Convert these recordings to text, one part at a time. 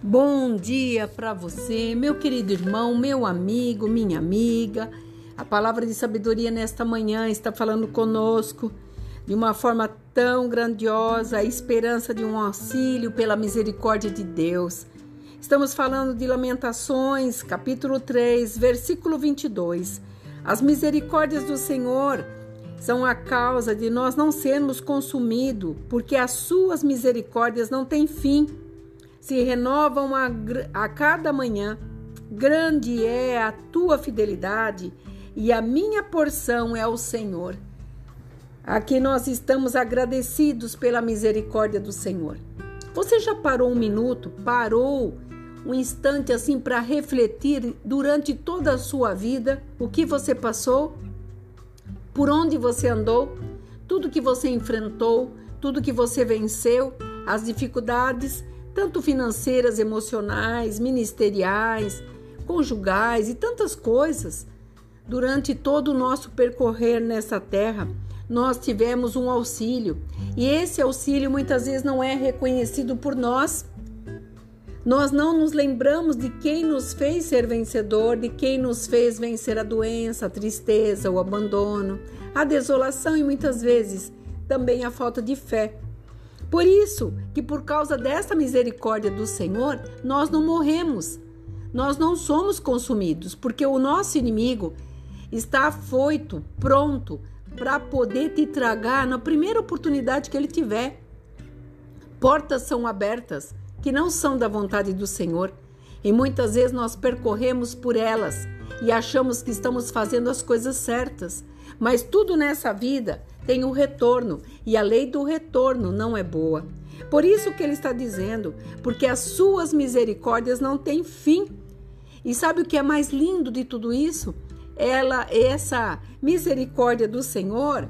Bom dia para você, meu querido irmão, meu amigo, minha amiga. A palavra de sabedoria nesta manhã está falando conosco de uma forma tão grandiosa, a esperança de um auxílio pela misericórdia de Deus. Estamos falando de Lamentações, capítulo 3, versículo 22. As misericórdias do Senhor são a causa de nós não sermos consumidos, porque as suas misericórdias não têm fim se renovam a, a cada manhã. Grande é a tua fidelidade e a minha porção é o Senhor. Aqui nós estamos agradecidos pela misericórdia do Senhor. Você já parou um minuto, parou um instante assim para refletir durante toda a sua vida o que você passou, por onde você andou, tudo que você enfrentou, tudo que você venceu, as dificuldades tanto financeiras, emocionais, ministeriais, conjugais e tantas coisas. Durante todo o nosso percorrer nessa terra, nós tivemos um auxílio e esse auxílio muitas vezes não é reconhecido por nós. Nós não nos lembramos de quem nos fez ser vencedor, de quem nos fez vencer a doença, a tristeza, o abandono, a desolação e muitas vezes também a falta de fé. Por isso que por causa dessa misericórdia do Senhor, nós não morremos. Nós não somos consumidos, porque o nosso inimigo está afoito, pronto para poder te tragar na primeira oportunidade que ele tiver. Portas são abertas que não são da vontade do Senhor, e muitas vezes nós percorremos por elas e achamos que estamos fazendo as coisas certas. Mas tudo nessa vida tem o retorno e a lei do retorno não é boa. Por isso que ele está dizendo, porque as suas misericórdias não têm fim. E sabe o que é mais lindo de tudo isso? Ela, essa misericórdia do Senhor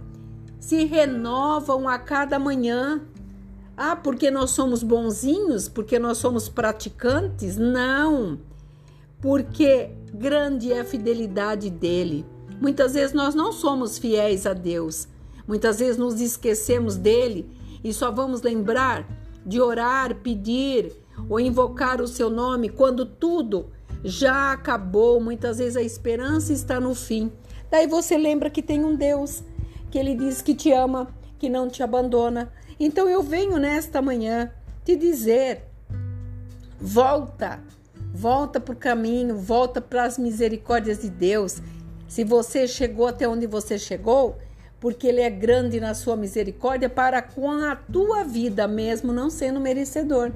se renovam a cada manhã. Ah, porque nós somos bonzinhos, porque nós somos praticantes? Não. Porque grande é a fidelidade dele. Muitas vezes nós não somos fiéis a Deus. Muitas vezes nos esquecemos dele e só vamos lembrar de orar, pedir ou invocar o seu nome quando tudo já acabou. Muitas vezes a esperança está no fim. Daí você lembra que tem um Deus, que ele diz que te ama, que não te abandona. Então eu venho nesta manhã te dizer: volta, volta para o caminho, volta para as misericórdias de Deus. Se você chegou até onde você chegou, porque Ele é grande na sua misericórdia para com a tua vida, mesmo não sendo merecedor.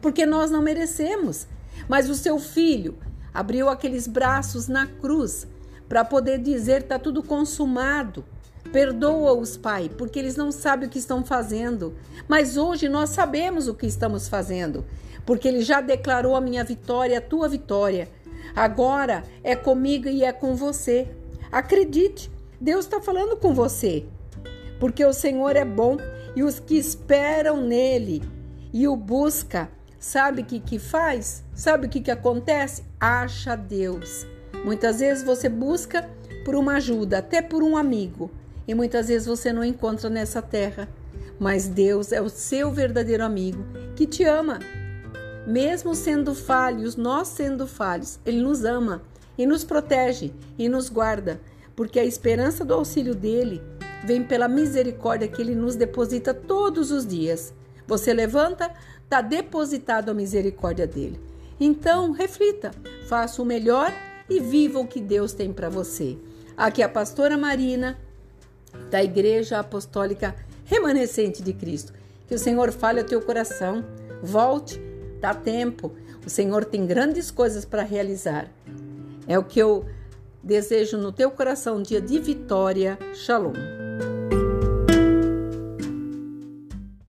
Porque nós não merecemos. Mas o seu filho abriu aqueles braços na cruz para poder dizer: está tudo consumado. Perdoa-os, Pai, porque eles não sabem o que estão fazendo. Mas hoje nós sabemos o que estamos fazendo, porque Ele já declarou a minha vitória, a tua vitória. Agora é comigo e é com você. Acredite, Deus está falando com você, porque o Senhor é bom e os que esperam nele e o busca, sabe o que, que faz? Sabe o que, que acontece? Acha Deus. Muitas vezes você busca por uma ajuda, até por um amigo, e muitas vezes você não encontra nessa terra. Mas Deus é o seu verdadeiro amigo que te ama. Mesmo sendo falhos, nós sendo falhos, Ele nos ama e nos protege e nos guarda porque a esperança do auxílio dele vem pela misericórdia que ele nos deposita todos os dias. Você levanta, está depositado a misericórdia dele. Então, reflita, faça o melhor e viva o que Deus tem para você. Aqui é a pastora Marina, da Igreja Apostólica Remanescente de Cristo. Que o Senhor fale ao teu coração, volte, dá tempo. O Senhor tem grandes coisas para realizar. É o que eu Desejo no teu coração um dia de vitória. Shalom.